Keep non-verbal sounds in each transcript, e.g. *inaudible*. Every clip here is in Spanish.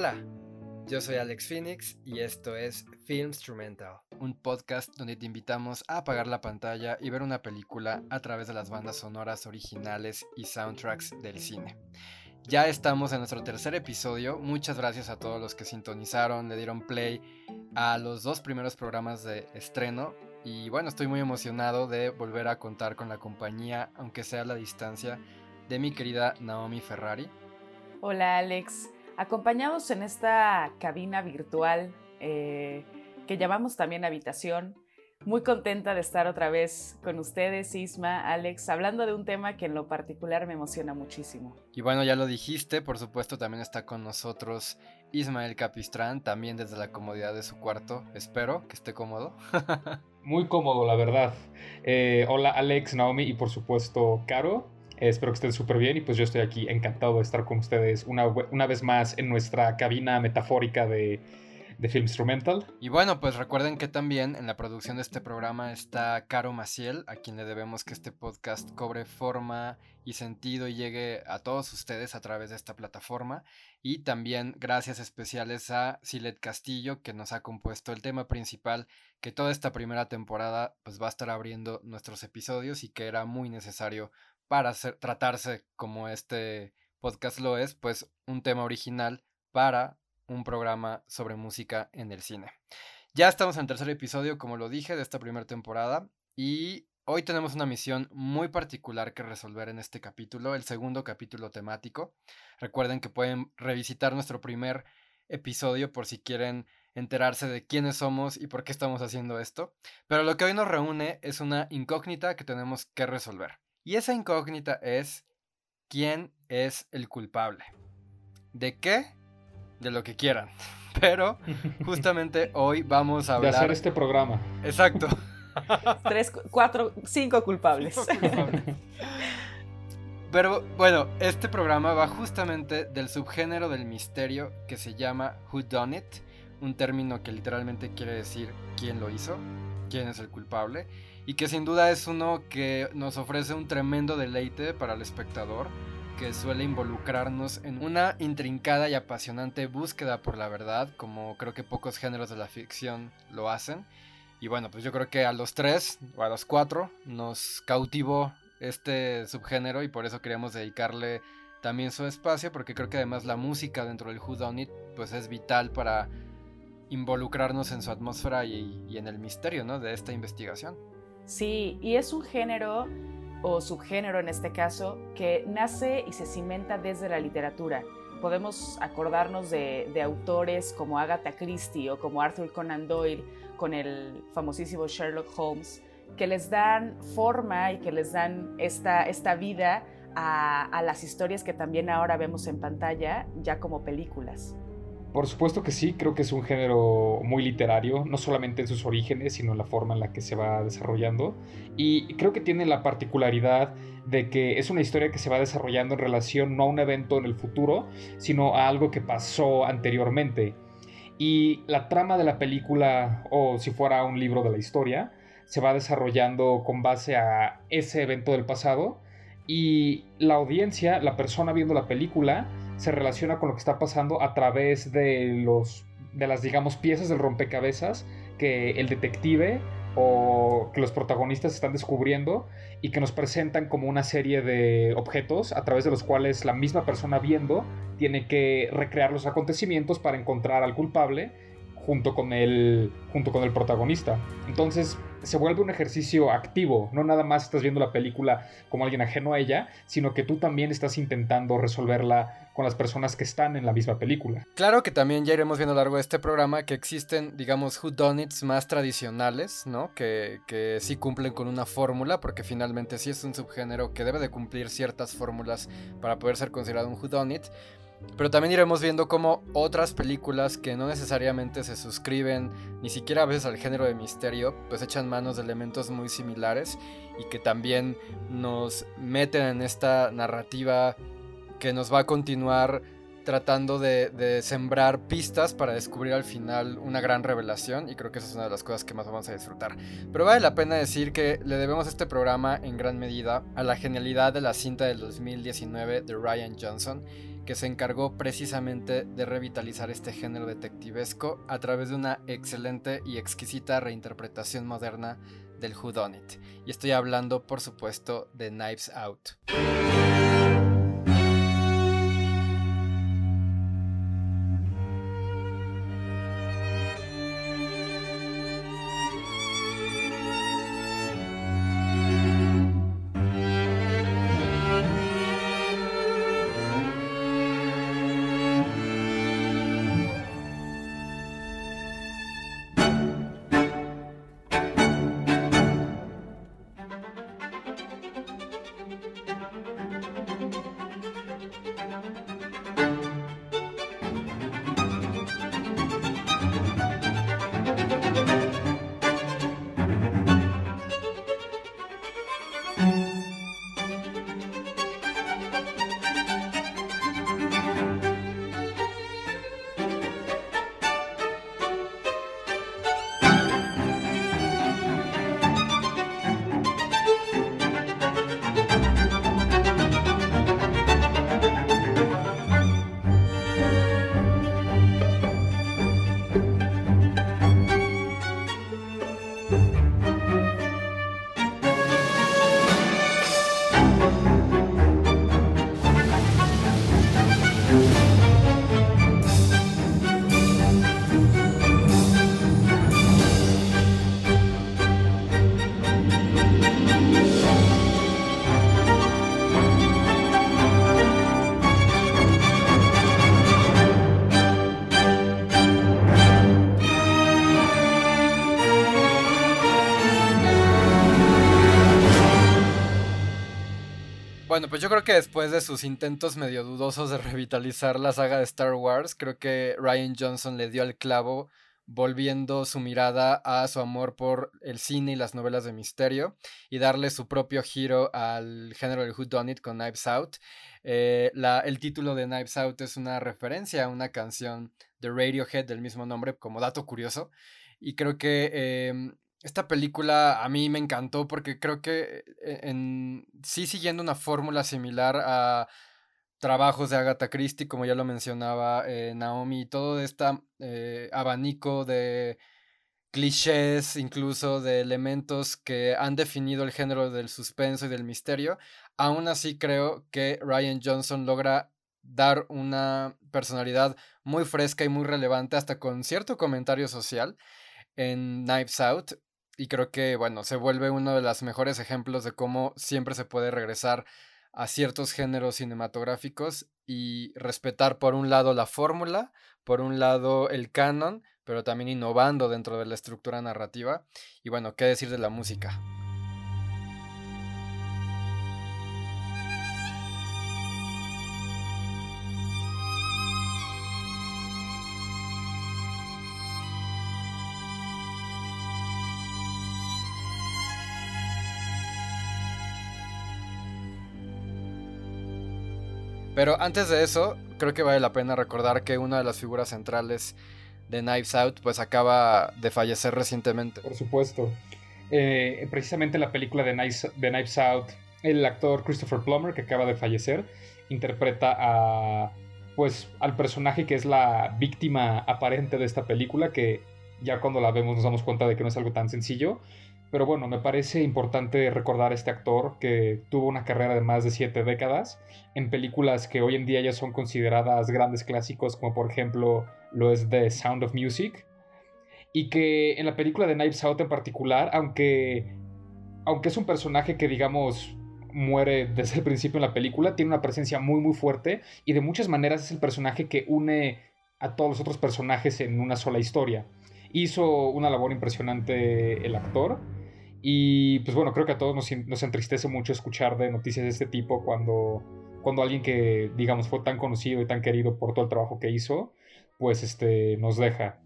Hola, yo soy Alex Phoenix y esto es Film Instrumental, un podcast donde te invitamos a apagar la pantalla y ver una película a través de las bandas sonoras originales y soundtracks del cine. Ya estamos en nuestro tercer episodio, muchas gracias a todos los que sintonizaron, le dieron play a los dos primeros programas de estreno y bueno, estoy muy emocionado de volver a contar con la compañía, aunque sea a la distancia, de mi querida Naomi Ferrari. Hola Alex, acompañados en esta cabina virtual eh, que llamamos también habitación. Muy contenta de estar otra vez con ustedes, Isma, Alex, hablando de un tema que en lo particular me emociona muchísimo. Y bueno, ya lo dijiste, por supuesto también está con nosotros Ismael Capistrán, también desde la comodidad de su cuarto. Espero que esté cómodo. *laughs* Muy cómodo, la verdad. Eh, hola Alex, Naomi y por supuesto Caro. Espero que estén súper bien y pues yo estoy aquí encantado de estar con ustedes una, una vez más en nuestra cabina metafórica de, de Film Instrumental. Y bueno, pues recuerden que también en la producción de este programa está Caro Maciel, a quien le debemos que este podcast cobre forma y sentido y llegue a todos ustedes a través de esta plataforma. Y también gracias especiales a Silet Castillo, que nos ha compuesto el tema principal que toda esta primera temporada pues va a estar abriendo nuestros episodios y que era muy necesario para tratarse como este podcast lo es, pues un tema original para un programa sobre música en el cine. Ya estamos en el tercer episodio, como lo dije, de esta primera temporada y hoy tenemos una misión muy particular que resolver en este capítulo, el segundo capítulo temático. Recuerden que pueden revisitar nuestro primer episodio por si quieren enterarse de quiénes somos y por qué estamos haciendo esto. Pero lo que hoy nos reúne es una incógnita que tenemos que resolver. Y esa incógnita es quién es el culpable. ¿De qué? De lo que quieran. *laughs* Pero *laughs* justamente hoy vamos a hablar... De hacer este programa. Exacto. *laughs* Tres, cuatro, cinco culpables. Pero bueno, este programa va justamente del subgénero del misterio que se llama Who Done It, un término que literalmente quiere decir quién lo hizo, quién es el culpable y que sin duda es uno que nos ofrece un tremendo deleite para el espectador que suele involucrarnos en una intrincada y apasionante búsqueda por la verdad, como creo que pocos géneros de la ficción lo hacen. Y bueno, pues yo creo que a los tres o a los cuatro nos cautivó este subgénero y por eso queríamos dedicarle también su espacio, porque creo que además la música dentro del Who Done It pues es vital para involucrarnos en su atmósfera y, y en el misterio ¿no? de esta investigación. Sí, y es un género o subgénero en este caso que nace y se cimenta desde la literatura. Podemos acordarnos de, autores como Agatha Christie o como Arthur Conan Doyle con el famosísimo Sherlock Holmes, que les dan forma y que les dan esta, esta vida a, a las historias que también ahora vemos en pantalla ya como películas. Por supuesto que sí, creo que es un género muy literario, no solamente en sus orígenes, sino en la forma en la que se va desarrollando. Y creo que tiene la particularidad de que es una historia que se va desarrollando en relación no a un evento en el futuro, sino a algo que pasó anteriormente. Y la trama de la película, o si fuera un libro de la historia, se va desarrollando con base a ese evento del pasado. Y la audiencia, la persona viendo la película, se relaciona con lo que está pasando a través de los de las digamos piezas del rompecabezas que el detective o que los protagonistas están descubriendo y que nos presentan como una serie de objetos a través de los cuales la misma persona viendo tiene que recrear los acontecimientos para encontrar al culpable junto con el, junto con el protagonista. Entonces se vuelve un ejercicio activo, no nada más estás viendo la película como alguien ajeno a ella, sino que tú también estás intentando resolverla con las personas que están en la misma película. Claro que también ya iremos viendo a lo largo de este programa que existen, digamos, whodunits más tradicionales, ¿no? Que, que sí cumplen con una fórmula, porque finalmente sí es un subgénero que debe de cumplir ciertas fórmulas para poder ser considerado un whodunit. Pero también iremos viendo cómo otras películas que no necesariamente se suscriben ni siquiera a veces al género de misterio, pues echan manos de elementos muy similares y que también nos meten en esta narrativa que nos va a continuar tratando de, sembrar pistas para descubrir al final una gran revelación y creo que esa es una de las cosas que más vamos a disfrutar. Pero vale la pena decir que le debemos este programa en gran medida a la genialidad de la cinta del 2019 de Ryan Johnson que se encargó precisamente de revitalizar este género detectivesco a través de una excelente y exquisita reinterpretación moderna del Who Done It. Y estoy hablando, por supuesto, de Knives Out. Bueno, pues yo creo que después de sus intentos medio dudosos de revitalizar la saga de Star Wars, creo que Ryan Johnson le dio al clavo volviendo su mirada a su amor por el cine y las novelas de misterio y darle su propio giro al género del Who Done It con Knives Out. Eh, el título de Knives Out es una referencia a una canción de Radiohead del mismo nombre, como dato curioso. Y creo que em, esta película a mí me encantó porque creo que eh, en, sí siguiendo una fórmula similar a trabajos de Agatha Christie, como ya lo mencionaba eh, Naomi, todo este abanico de clichés, incluso de elementos que han definido el género del suspenso y del misterio, aún así creo que Ryan Johnson logra dar una personalidad muy fresca y muy relevante, hasta con cierto comentario social en Knives Out, y creo que, bueno, se vuelve uno de los mejores ejemplos de cómo siempre se puede regresar a ciertos géneros cinematográficos y respetar por un lado la fórmula, por un lado el canon, pero también innovando dentro de la estructura narrativa. Y bueno, ¿qué decir de la música? Pero antes de eso, creo que vale la pena recordar que una de las figuras centrales de Knives Out pues acaba de fallecer recientemente. Por supuesto. Eh, precisamente la película de Knives, de Knives Out, el actor Christopher Plummer, que acaba de fallecer, interpreta a pues al personaje que es la víctima aparente de esta película, que ya cuando la vemos nos damos cuenta de que no es algo tan sencillo. Pero bueno, me parece importante recordar a este actor que tuvo una carrera de más de siete décadas en películas que hoy en día ya son consideradas grandes clásicos, como por ejemplo lo es The Sound of Music. Y que en la película de Knives Out en particular, aunque, aunque es un personaje que digamos muere desde el principio en la película, tiene una presencia muy muy fuerte y de muchas maneras es el personaje que une a todos los otros personajes en una sola historia. Hizo una labor impresionante el actor y pues bueno, creo que a todos nos, entristece mucho escuchar de noticias de este tipo cuando, cuando alguien que, digamos, fue tan conocido y tan querido por todo el trabajo que hizo, pues este, nos deja.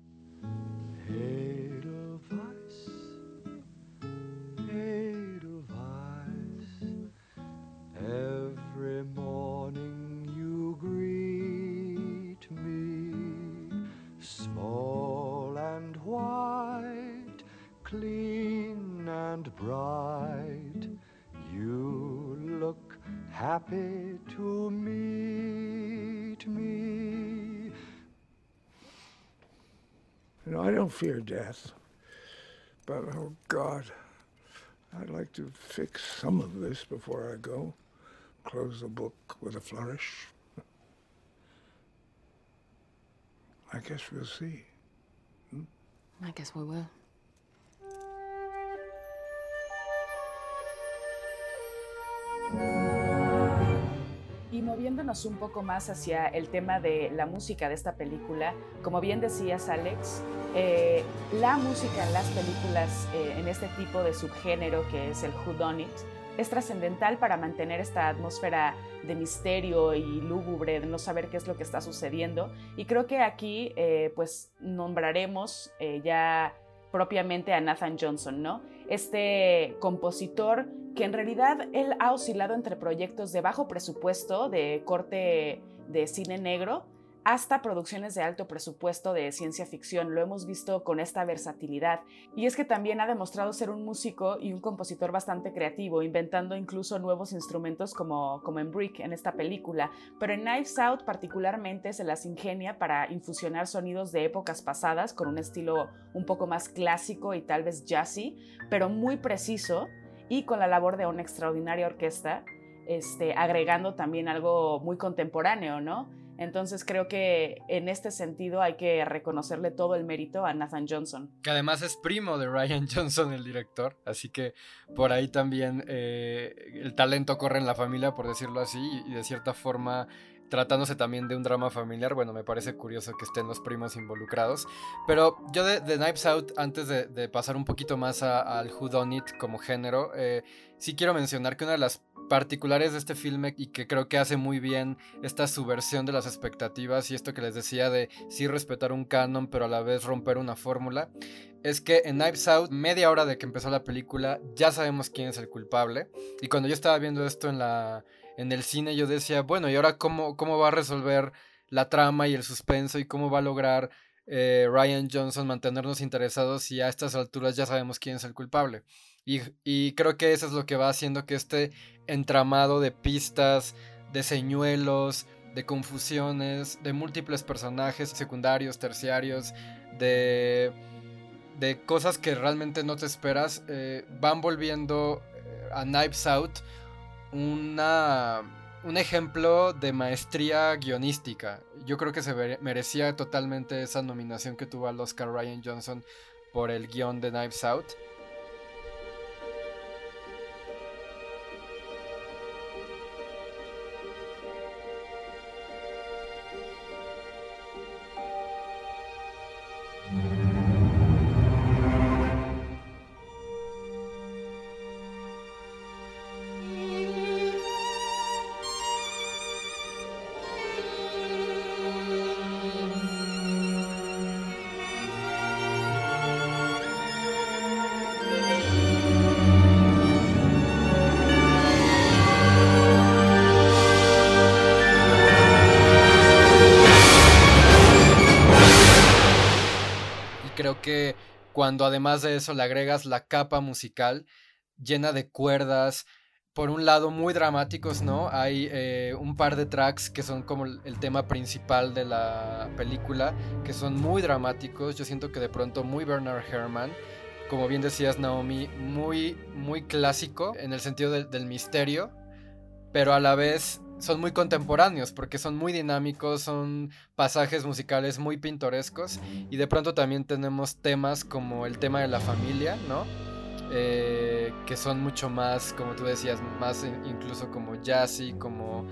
Fear death, but oh God, I'd like to fix some of this before I go. Close the book with a flourish. I guess we'll see. Hmm? I guess we will. Moviéndonos un poco más hacia el tema de la música de esta película, como bien decías Alex, eh, la música en las películas eh, en este tipo de subgénero que es el whodunit es trascendental para mantener esta atmósfera de misterio y lúgubre, de no saber qué es lo que está sucediendo. Y creo que aquí eh, pues nombraremos ya propiamente a Nathan Johnson, ¿no? Este compositor que en realidad él ha oscilado entre proyectos de bajo presupuesto, de corte de cine negro, hasta producciones de alto presupuesto de ciencia ficción. Lo hemos visto con esta versatilidad. Y es que también ha demostrado ser un músico y un compositor bastante creativo, inventando incluso nuevos instrumentos como, como en Brick en esta película. Pero en Knives Out particularmente se las ingenia para infusionar sonidos de épocas pasadas con un estilo un poco más clásico y tal vez jazzy, pero muy preciso y con la labor de una extraordinaria orquesta, este, agregando también algo muy contemporáneo, ¿no? Entonces creo que en este sentido hay que reconocerle todo el mérito a Nathan Johnson. Que además es primo de Ryan *laughs* Johnson, el director, así que por ahí también eh, el talento corre en la familia, por decirlo así, y de cierta forma tratándose también de un drama familiar, bueno, me parece curioso que estén los primos involucrados. Pero yo de, de Knives Out, antes de, pasar un poquito más al Who Done It como género, eh, sí quiero mencionar que una de las particulares de este filme y que creo que hace muy bien esta subversión de las expectativas y esto que les decía de sí respetar un canon pero a la vez romper una fórmula es que en Knives Out media hora de que empezó la película ya sabemos quién es el culpable y cuando yo estaba viendo esto en la en el cine yo decía bueno y ahora cómo, cómo va a resolver la trama y el suspenso y cómo va a lograr eh, Ryan Johnson mantenernos interesados y a estas alturas ya sabemos quién es el culpable. Y, creo que eso es lo que va haciendo que este entramado de pistas, de señuelos, de confusiones, de múltiples personajes secundarios, terciarios, de, de cosas que realmente no te esperas, eh, van volviendo eh, a Knives Out una, un ejemplo de maestría guionística. Yo creo que se merecía totalmente esa nominación que tuvo al Oscar Ryan Johnson por el guion de Knives Out. Cuando además de eso le agregas la capa musical llena de cuerdas, por un lado muy dramáticos, ¿no? Hay eh, un par de tracks que son como el tema principal de la película, que son muy dramáticos, yo siento que de pronto muy Bernard Herrmann, como bien decías Naomi, muy, muy clásico en el sentido del misterio, pero a la vez son muy contemporáneos porque son muy dinámicos, son pasajes musicales muy pintorescos y de pronto también tenemos temas como el tema de la familia, ¿no? Eh, que son mucho más, como tú decías, más incluso como jazzy, como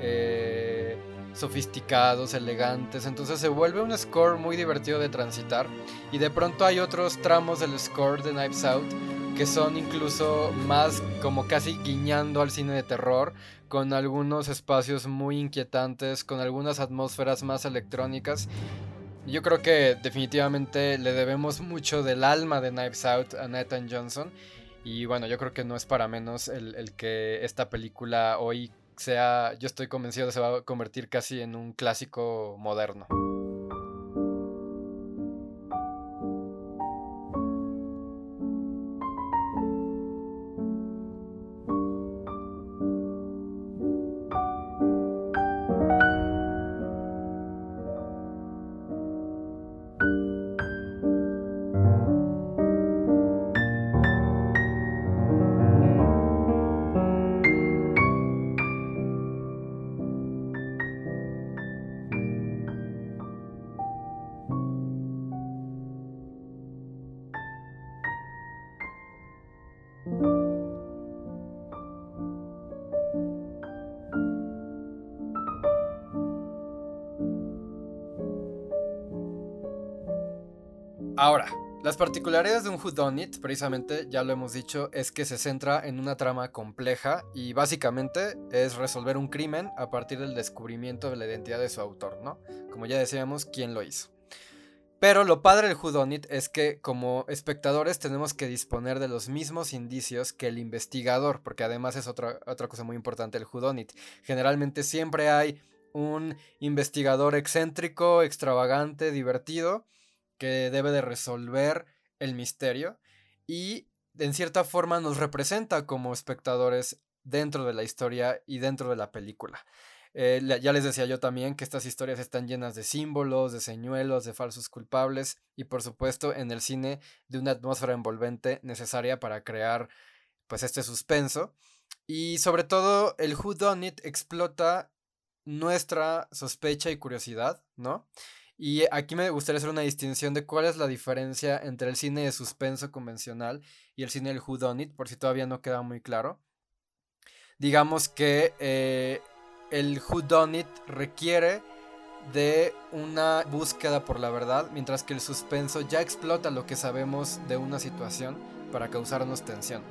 eh, sofisticados, elegantes. Entonces se vuelve un score muy divertido de transitar. Y de pronto hay otros tramos del score de Knives Out que son incluso más como casi guiñando al cine de terror, con algunos espacios muy inquietantes, con algunas atmósferas más electrónicas. Yo creo que definitivamente le debemos mucho del alma de Knives Out a Nathan Johnson. Y bueno, yo creo que no es para menos el, el que esta película hoy sea, yo estoy convencido de que se va a convertir casi en un clásico moderno. Ahora, las particularidades de un Whodunit, precisamente, ya lo hemos dicho, es que se centra en una trama compleja y básicamente es resolver un crimen a partir del descubrimiento de la identidad de su autor, ¿no? Como ya decíamos, quién lo hizo. Pero lo padre del Whodunit es que como espectadores tenemos que disponer de los mismos indicios que el investigador, porque además es otra, otra cosa muy importante el Whodunit. Generalmente siempre hay un investigador excéntrico, extravagante, divertido, que debe de resolver el misterio y en cierta forma nos representa como espectadores dentro de la historia y dentro de la película. Eh, ya les decía yo también que estas historias están llenas de símbolos, de señuelos, de falsos culpables y por supuesto en el cine de una atmósfera envolvente necesaria para crear pues este suspenso. Y sobre todo el Who Done It explota nuestra sospecha y curiosidad, ¿no? Y aquí me gustaría hacer una distinción de cuál es la diferencia entre el cine de suspenso convencional y el cine del Who Done It, por si todavía no queda muy claro. Digamos que eh, el Who Done It requiere de una búsqueda por la verdad, mientras que el suspenso ya explota lo que sabemos de una situación para causarnos tensión.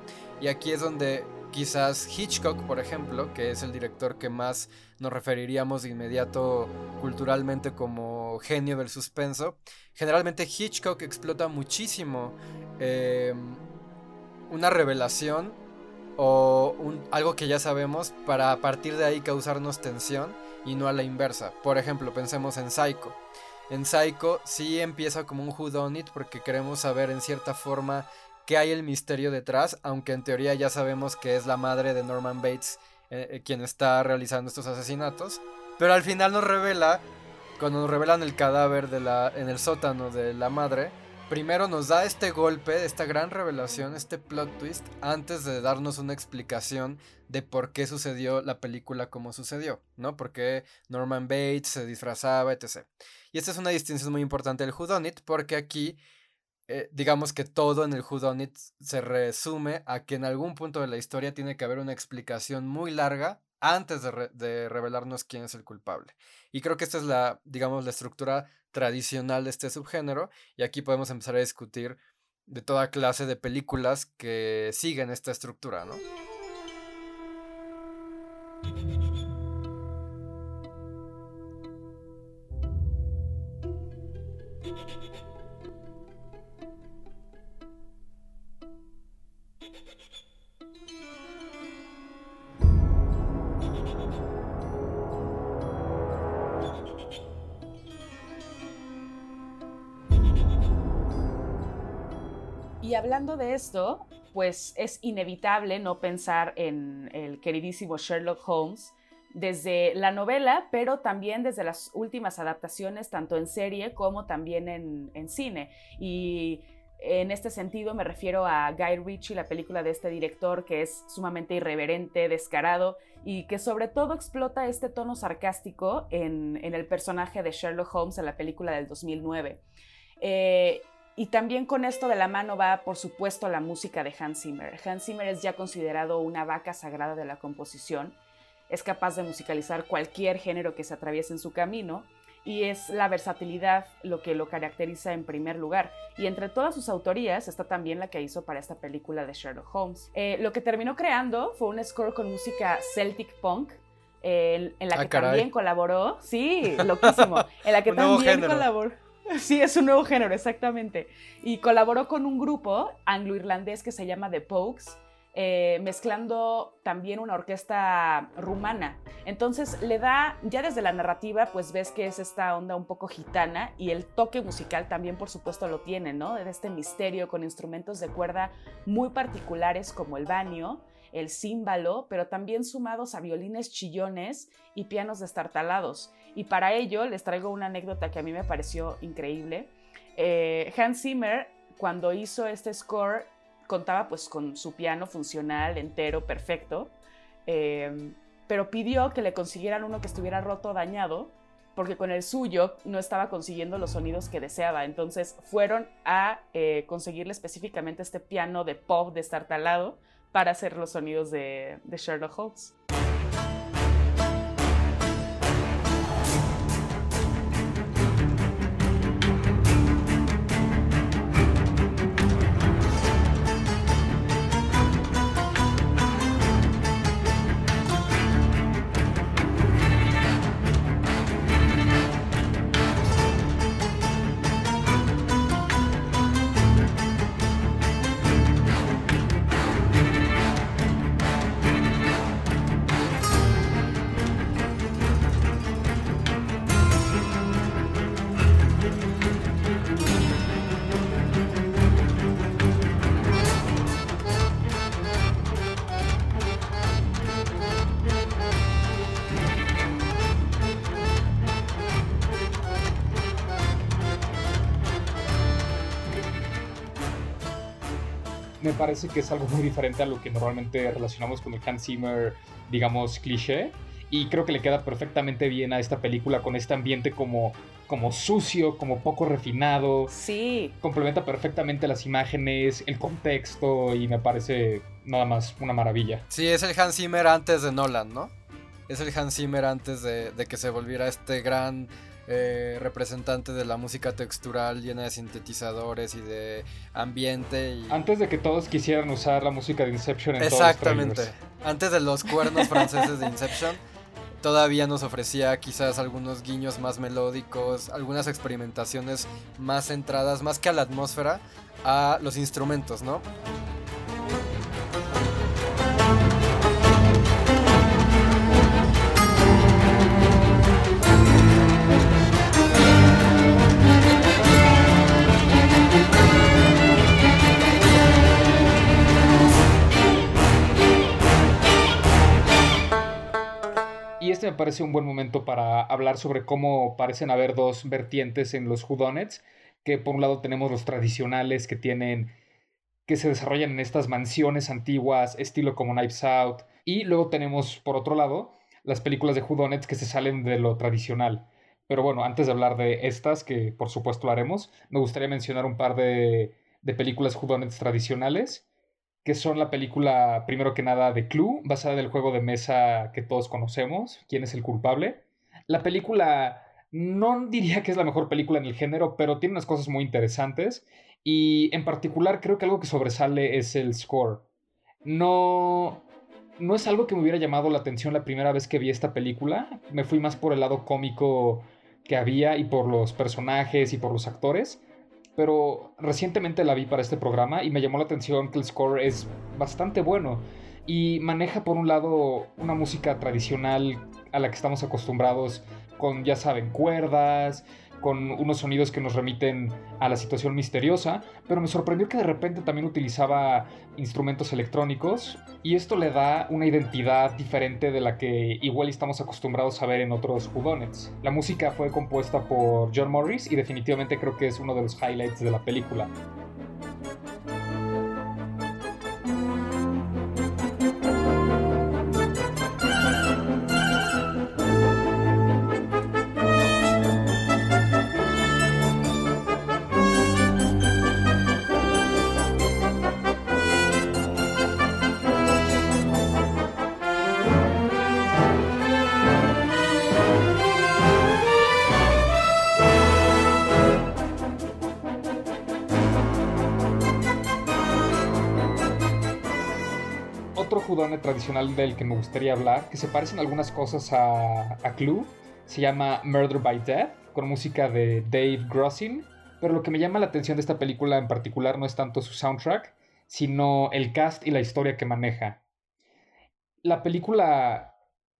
Y aquí es donde quizás Hitchcock, por ejemplo, que es el director que más nos referiríamos de inmediato culturalmente como genio del suspenso, generalmente Hitchcock explota muchísimo eh, una revelación o algo que ya sabemos para a partir de ahí causarnos tensión y no a la inversa. Por ejemplo, pensemos en Psycho. En Psycho sí empieza como un whodunit porque queremos saber en cierta forma qué hay el misterio detrás, aunque en teoría ya sabemos que es la madre de Norman Bates eh, eh, quien está realizando estos asesinatos. Pero al final nos revela, cuando nos revelan el cadáver de la, en el sótano de la madre, primero nos da este golpe, esta gran revelación, este plot twist, antes de darnos una explicación de por qué sucedió la película como sucedió, ¿no? Porque Norman Bates se disfrazaba, etc. Y esta es una distinción muy importante del Whodunit, porque aquí, eh, digamos que todo en el Whodunit se resume a que en algún punto de la historia tiene que haber una explicación muy larga antes de, de revelarnos quién es el culpable. Y creo que esta es la, digamos, la estructura tradicional de este subgénero y aquí podemos empezar a discutir de toda clase de películas que siguen esta estructura, ¿no? Pues es inevitable no pensar en el queridísimo Sherlock Holmes desde la novela, pero también desde las últimas adaptaciones, tanto en serie como también en, cine. Y en este sentido me refiero a Guy Ritchie, la película de este director que es sumamente irreverente, descarado y que sobre todo explota este tono sarcástico en, el personaje de Sherlock Holmes en la película del 2009. Y también con esto de la mano va, por supuesto, la música de Hans Zimmer. Hans Zimmer es ya considerado una vaca sagrada de la composición. Es capaz de musicalizar cualquier género que se atraviese en su camino y es la versatilidad lo que lo caracteriza en primer lugar. Y entre todas sus autorías está también la que hizo para esta película de Sherlock Holmes. Eh, lo que terminó creando fue un score con música Celtic Punk, en, la ah, que también colaboró, sí, loquísimo, en la que *laughs* también colaboró. *laughs* Sí, es un nuevo género, exactamente. Y colaboró con un grupo anglo-irlandés que se llama The Pokes, eh, mezclando también una orquesta rumana. Entonces le da, ya desde la narrativa, pues ves que es esta onda un poco gitana y el toque musical también, por supuesto, lo tiene, ¿no? De este misterio con instrumentos de cuerda muy particulares como el banio el címbalo, pero también sumados a violines chillones y pianos destartalados. Y para ello les traigo una anécdota que a mí me pareció increíble. Eh, Hans Zimmer, cuando hizo este score, contaba pues con su piano funcional, entero, perfecto, em, pero pidió que le consiguieran uno que estuviera roto o dañado, porque con el suyo no estaba consiguiendo los sonidos que deseaba. Entonces fueron a eh, conseguirle específicamente este piano de pop destartalado para hacer los sonidos de, de Sherlock Holmes. Parece que es algo muy diferente a lo que normalmente relacionamos con el Hans Zimmer, digamos, cliché. Y creo que le queda perfectamente bien a esta película con este ambiente como, como sucio, como poco refinado. Sí. Complementa perfectamente las imágenes, el contexto y me parece nada más una maravilla. Sí, es el Hans Zimmer antes de Nolan, ¿no? Es el Hans Zimmer antes de, de que se volviera este gran eh, representante de la música textural llena de sintetizadores y de ambiente. Y... Antes de que todos quisieran usar la música de Inception en Exactamente. Todos Antes de los cuernos franceses de Inception, todavía nos ofrecía quizás algunos guiños más melódicos, algunas experimentaciones más centradas, más que a la atmósfera, a los instrumentos, ¿no? Me parece un buen momento para hablar sobre cómo parecen haber dos vertientes en los Whodunits, que por un lado tenemos los tradicionales que tienen que se desarrollan en estas mansiones antiguas, estilo como Knives Out, y luego tenemos por otro lado las películas de Whodunits que se salen de lo tradicional. Pero bueno, antes de hablar de estas, que por supuesto lo haremos, me gustaría mencionar un par de, de películas Whodunits tradicionales que son la película, primero que nada, de Clue, basada en el juego de mesa que todos conocemos, quién es el culpable. La película no diría que es la mejor película en el género, pero tiene unas cosas muy interesantes y en particular creo que algo que sobresale es el score. No no es algo que me hubiera llamado la atención la primera vez que vi esta película, me fui más por el lado cómico que había y por los personajes y por los actores pero recientemente la vi para este programa y me llamó la atención que el score es bastante bueno y maneja por un lado una música tradicional a la que estamos acostumbrados con, ya saben, cuerdas, con unos sonidos que nos remiten a la situación misteriosa, pero me sorprendió que de repente también utilizaba instrumentos electrónicos y esto le da una identidad diferente de la que igual estamos acostumbrados a ver en otros judones. La música fue compuesta por John Morris y definitivamente creo que es uno de los highlights de la película. Tradicional del que me gustaría hablar, que se parecen algunas cosas a, a Clue. Se llama Murder by Death, con música de Dave Grossin. Pero lo que me llama la atención de esta película en particular no es tanto su soundtrack, sino el cast y la historia que maneja. La película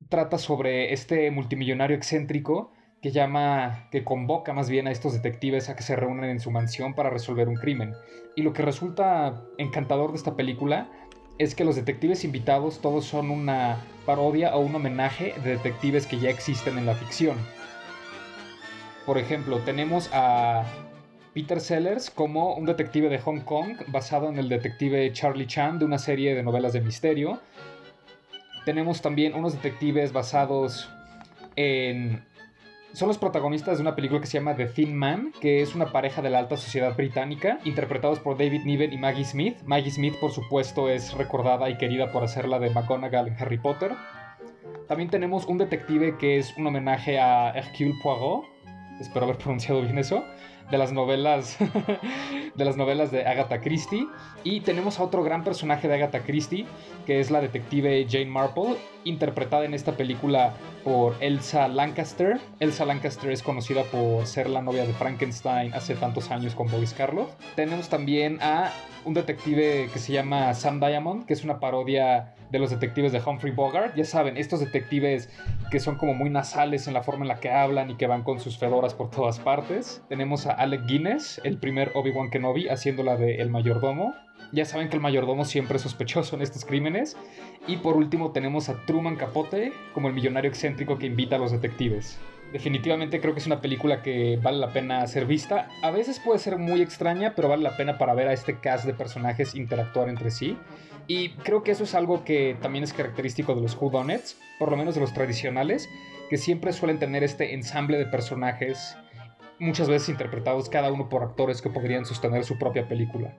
trata sobre este multimillonario excéntrico que llama, que convoca más bien a estos detectives a que se reúnan en su mansión para resolver un crimen. Y lo que resulta encantador de esta película es que los detectives invitados todos son una parodia o un homenaje de detectives que ya existen en la ficción. Por ejemplo, tenemos a Peter Sellers como un detective de Hong Kong basado en el detective Charlie Chan de una serie de novelas de misterio. Tenemos también unos detectives basados en son los protagonistas de una película que se llama The Thin Man, que es una pareja de la alta sociedad británica, interpretados por David Niven y Maggie Smith. Maggie Smith, por supuesto, es recordada y querida por hacerla de McGonagall en Harry Potter. También tenemos un detective que es un homenaje a Hercule Poirot, espero haber pronunciado bien eso, de las novelas *laughs* de las novelas de Agatha Christie y tenemos a otro gran personaje de Agatha Christie que es la detective Jane Marple interpretada en esta película por Elsa Lancaster. Elsa Lancaster es conocida por ser la novia de Frankenstein hace tantos años con Boris Karloff. Tenemos también a un detective que se llama Sam Diamond, que es una parodia de los detectives de Humphrey Bogart. Ya saben, estos detectives que son como muy nasales en la forma en la que hablan y que van con sus fedoras por todas partes. Tenemos a Alec Guinness, el primer Obi-Wan Kenobi, haciéndola de El Mayordomo. Ya saben que el mayordomo siempre es sospechoso en estos crímenes. Y por último tenemos a Truman Capote como el millonario excéntrico que invita a los detectives. Definitivamente creo que es una película que vale la pena ser vista. A veces puede ser muy extraña, pero vale la pena para ver a este cast de personajes interactuar entre sí. Y creo que eso es algo que también es característico de los whodunits, por lo menos de los tradicionales, que siempre suelen tener este ensamble de personajes, muchas veces interpretados cada uno por actores que podrían sostener su propia película.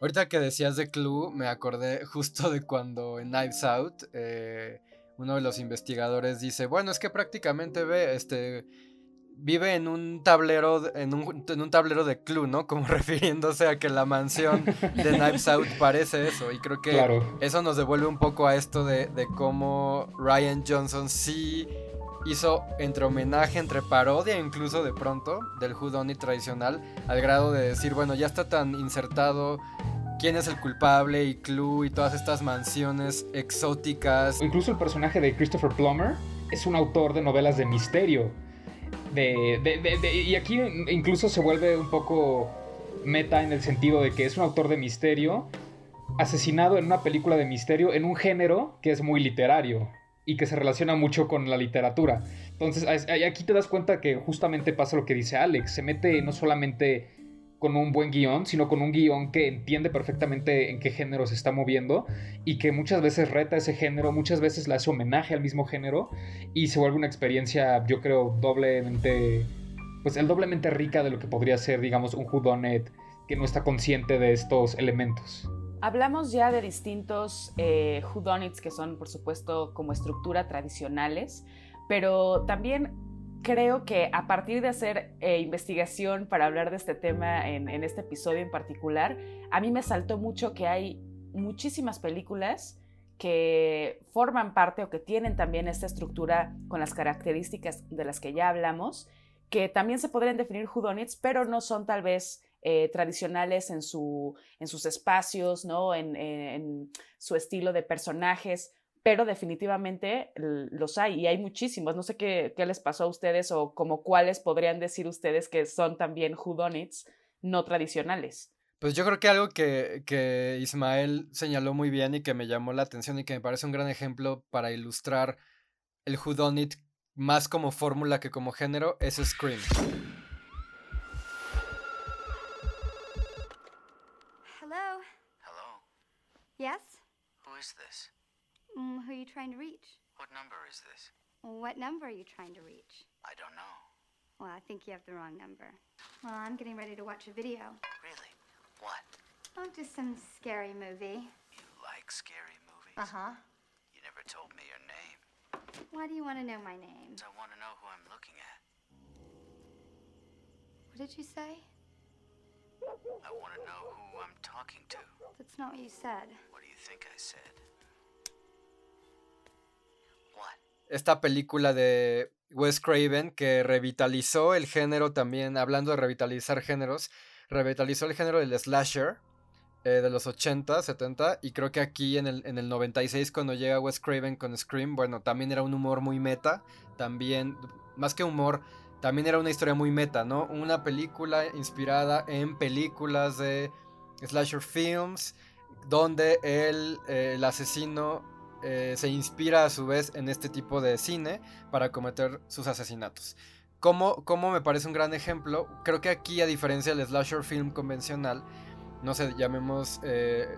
Ahorita que decías de Clue, me acordé justo de cuando en Knives Out eh, uno de los investigadores dice, bueno, es que prácticamente ve, este, vive en un tablero, en un, en un tablero de Clue, ¿no? Como *laughs* refiriéndose a que la mansión de Knives Out *laughs* parece eso. Y creo que eso nos devuelve un poco a esto de, de cómo Ryan Johnson sí hizo entre homenaje, entre parodia incluso de pronto del Whodunit tradicional, al grado de decir, bueno, ya está tan insertado quién es el culpable y Clue y todas estas mansiones exóticas. Incluso el personaje de Christopher Plummer es un autor de novelas de misterio. y aquí incluso se vuelve un poco meta en el sentido de que es un autor de misterio asesinado en una película de misterio en un género que es muy literario y que se relaciona mucho con la literatura. Entonces, aquí te das cuenta que justamente pasa lo que dice Alex, se mete no solamente con un buen guion, sino con un guion que entiende perfectamente en qué género se está moviendo y que muchas veces reta ese género, muchas veces le hace homenaje al mismo género y se vuelve una experiencia, yo creo, doblemente, pues el doblemente rica de lo que podría ser, digamos, un whodunit que no está consciente de estos elementos. Hablamos ya de distintos eh, que son, por supuesto, como estructura tradicionales, pero también creo que a partir de hacer eh, investigación para hablar de este tema en, en, este episodio en particular, a mí me saltó mucho que hay muchísimas películas que forman parte o que tienen también esta estructura con las características de las que ya hablamos, que también se podrían definir whodunits, pero no son tal vez eh, tradicionales en, su, en sus espacios, ¿no? En, su estilo de personajes, pero definitivamente los hay y hay muchísimos. No sé qué, les pasó a ustedes o como cuáles podrían decir ustedes que son también whodunits no tradicionales. Pues yo creo que algo que, que Ismael señaló muy bien y que me llamó la atención y que me parece un gran ejemplo para ilustrar el whodunit más como fórmula que como género es Scream. Yes? Who is this? Mm, who are you trying to reach? What number is this? What number are you trying to reach? I don't know. Well, I think you have the wrong number. Well, I'm getting ready to watch a video. Really? What? Oh, just some scary movie. You like scary movies? Uh-huh. You never told me your name. Why do you want to know my name? I want to know who I'm looking at. What did you say? I want to know who I'm talking to. That's not what you said. What do you think I said? Esta película de Wes Craven que revitalizó el género también, hablando de revitalizar géneros, revitalizó el género del slasher eh, de los 80, 70 y creo que aquí en el, en el 96 cuando llega Wes Craven con Scream, bueno, también era un humor muy meta, también, más que humor, también era una historia muy meta, ¿no? Una película inspirada en películas de slasher films, donde el, eh, el asesino eh, se inspira a su vez en este tipo de cine para cometer sus asesinatos. Como, como me parece un gran ejemplo, creo que aquí a diferencia del slasher film convencional, no sé, llamemos eh,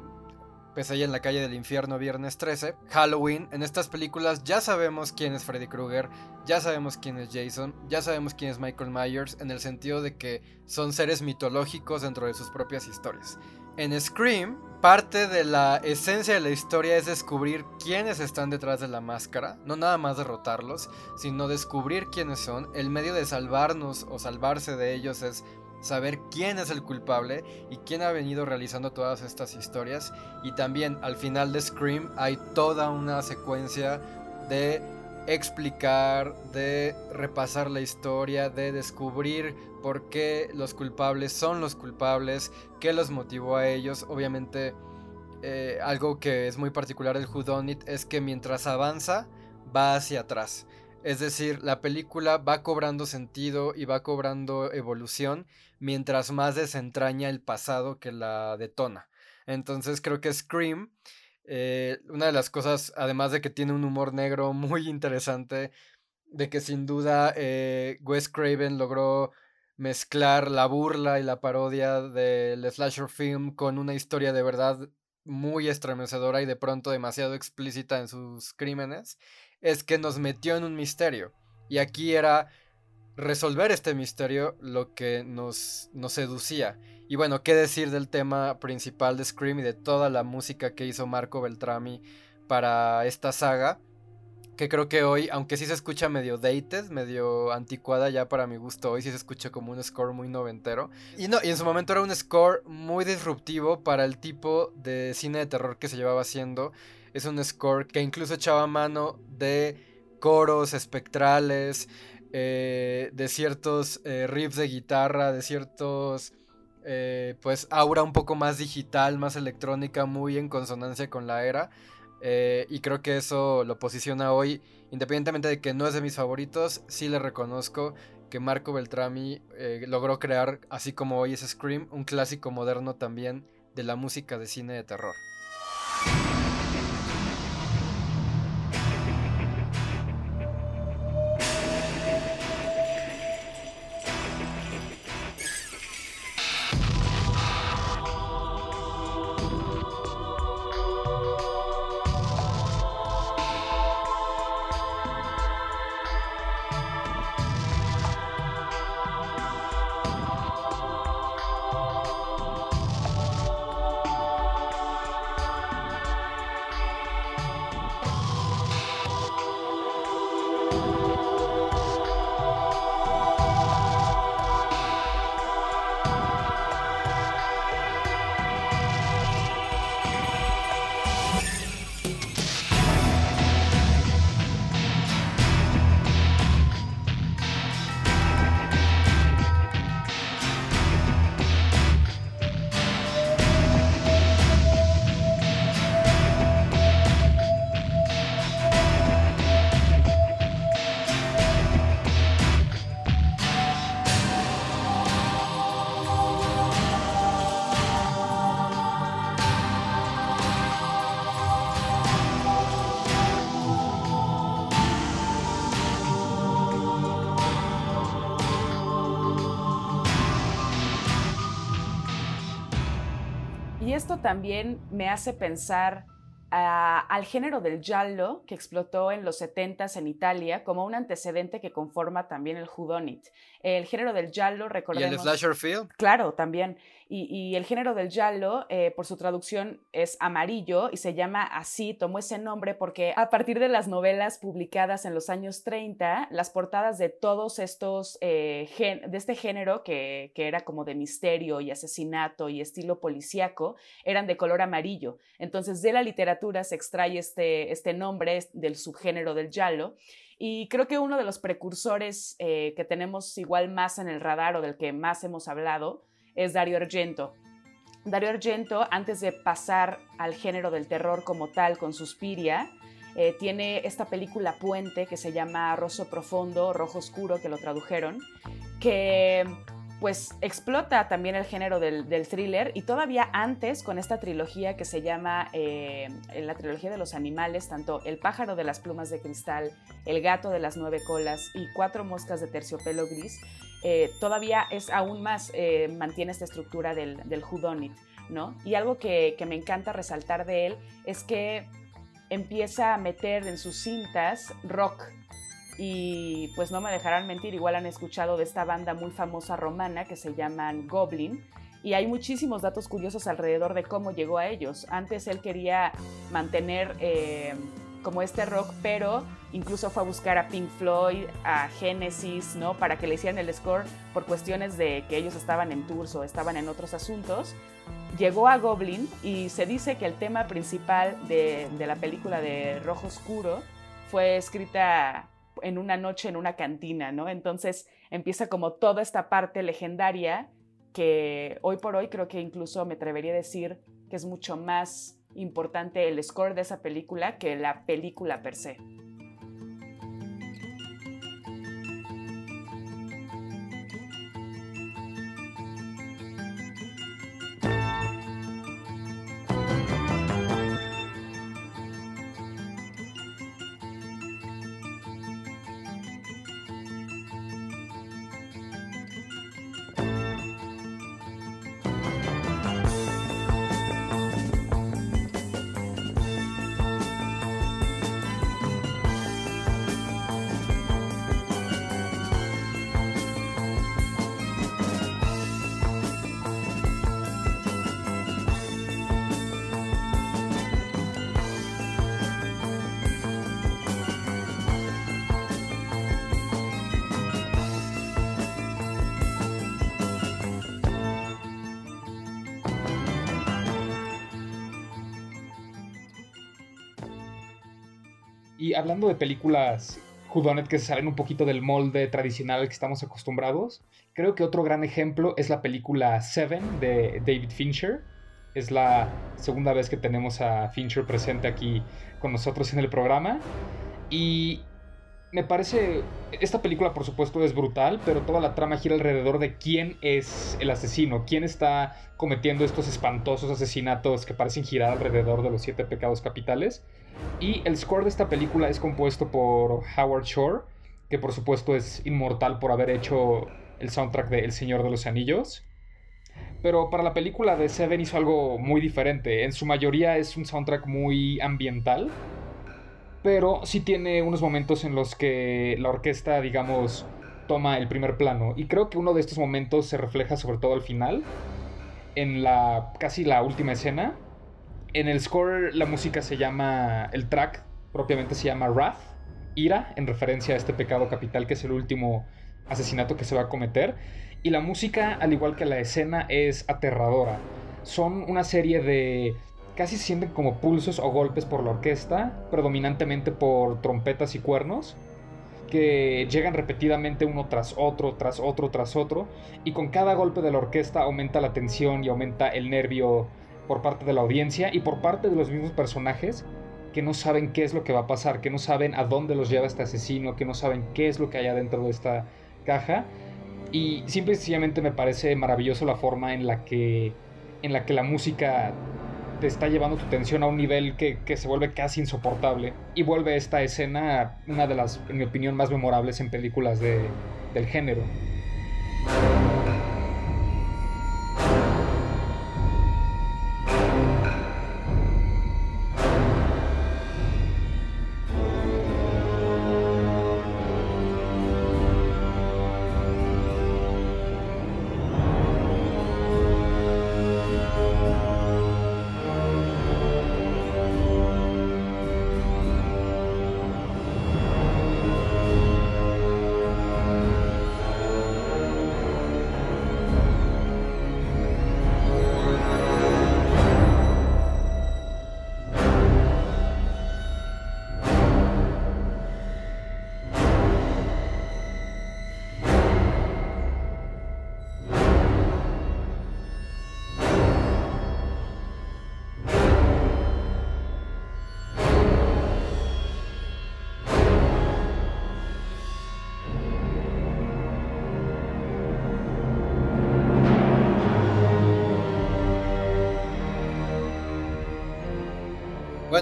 Pesadilla en la calle del infierno, viernes 13, Halloween. En estas películas ya sabemos quién es Freddy Krueger, ya sabemos quién es Jason, ya sabemos quién es Michael Myers, en el sentido de que son seres mitológicos dentro de sus propias historias. En Scream, parte de la esencia de la historia es descubrir quiénes están detrás de la máscara, no nada más derrotarlos, sino descubrir quiénes son. El medio de salvarnos o salvarse de ellos es saber quién es el culpable y quién ha venido realizando todas estas historias. Y también al final de Scream hay toda una secuencia de explicar, de repasar la historia, de descubrir por qué los culpables son los culpables, qué los motivó a ellos. Obviamente eh, algo que es muy particular del Whodunit es que mientras avanza va hacia atrás. Es decir, la película va cobrando sentido y va cobrando evolución mientras más desentraña el pasado que la detona. Entonces creo que Scream, eh, una de las cosas, además de que tiene un humor negro muy interesante, de que sin duda eh, Wes Craven logró mezclar la burla y la parodia del slasher film con una historia de verdad muy estremecedora y de pronto demasiado explícita en sus crímenes, es que nos metió en un misterio. Y aquí era resolver este misterio lo que nos, nos seducía. Y bueno, qué decir del tema principal de Scream y de toda la música que hizo Marco Beltrami para esta saga que creo que hoy, aunque sí se escucha medio dated, medio anticuada ya para mi gusto, hoy sí se escucha como un score muy noventero. Y no, y en su momento era un score muy disruptivo para el tipo de cine de terror que se llevaba haciendo. Es un score que incluso echaba mano de coros espectrales, eh, de ciertos eh, riffs de guitarra, de ciertos... Eh, pues aura un poco más digital, más electrónica, muy en consonancia con la era. Eh, y creo que eso lo posiciona hoy, independientemente de que no es de mis favoritos, sí le reconozco que Marco Beltrami eh, logró crear, así como hoy es Scream, un clásico moderno también de la música de cine de terror. También me hace pensar al género del giallo que explotó en los 70s en Italia como un antecedente que conforma también el whodunit. El género del giallo, recordemos... ¿Y el slasher film? Claro, también. Y, el género del giallo, eh, por su traducción, es amarillo y se llama así, tomó ese nombre porque a partir de las novelas publicadas en los años 30, las portadas de todos estos, eh, de este género que, que era como de misterio y asesinato y estilo policíaco, eran de color amarillo. Entonces, de la literatura se extrae este, este nombre del subgénero del giallo. Y creo que uno de los precursores eh, que tenemos igual más en el radar o del que más hemos hablado es Dario Argento. Dario Argento, antes de pasar al género del terror como tal con Suspiria, eh, tiene esta película puente que se llama Rosso Profundo, Rojo Oscuro, que lo tradujeron, que pues explota también el género del, thriller y todavía antes con esta trilogía que se llama eh, la trilogía de los animales, tanto El pájaro de las plumas de cristal, El gato de las nueve colas y Cuatro moscas de terciopelo gris, eh, todavía es aún más, eh, mantiene esta estructura del, del ¿no? Y algo que me encanta resaltar de él es que empieza a meter en sus cintas rock, y pues no me dejarán mentir, igual han escuchado de esta banda muy famosa romana que se llaman Goblin. Y hay muchísimos datos curiosos alrededor de cómo llegó a ellos. Antes él quería mantener eh, como este rock, pero incluso fue a buscar a Pink Floyd, a Genesis, ¿no? Para que le hicieran el score por cuestiones de que ellos estaban en tours o estaban en otros asuntos. Llegó a Goblin y se dice que el tema principal de, de la película de Rojo Oscuro fue escrita en una noche en una cantina, ¿no? Entonces empieza como toda esta parte legendaria que hoy por hoy creo que incluso me atrevería a decir que es mucho más importante el score de esa película que la película per se. Y hablando de películas whodunit que se salen un poquito del molde tradicional al que estamos acostumbrados, creo que otro gran ejemplo es la película Seven de David Fincher. Es la segunda vez que tenemos a Fincher presente aquí con nosotros en el programa. Y me parece, esta película por supuesto es brutal, pero toda la trama gira alrededor de quién es el asesino, quién está cometiendo estos espantosos asesinatos que parecen girar alrededor de los siete pecados capitales. Y el score de esta película es compuesto por Howard Shore, que por supuesto es inmortal por haber hecho el soundtrack de El Señor de los Anillos. Pero para la película de Seven hizo algo muy diferente. En su mayoría es un soundtrack muy ambiental pero sí tiene unos momentos en los que la orquesta, digamos, toma el primer plano. Y creo que uno de estos momentos se refleja sobre todo al final, en la casi la última escena. En el score la música se llama, el track propiamente se llama Wrath, ira, en referencia a este pecado capital que es el último asesinato que se va a cometer. Y la música, al igual que la escena, es aterradora. Son una serie de casi se sienten como pulsos o golpes por la orquesta, predominantemente por trompetas y cuernos, que llegan repetidamente uno tras otro, tras otro, tras otro, y con cada golpe de la orquesta aumenta la tensión y aumenta el nervio por parte de la audiencia y por parte de los mismos personajes que no saben qué es lo que va a pasar, que no saben a dónde los lleva este asesino, que no saben qué es lo que hay adentro de esta caja. Y simple y me parece maravilloso la forma en la que, en la, que la música te está llevando tu tensión a un nivel que, se vuelve casi insoportable. Y vuelve esta escena una de las, en mi opinión, más memorables en películas de, del género.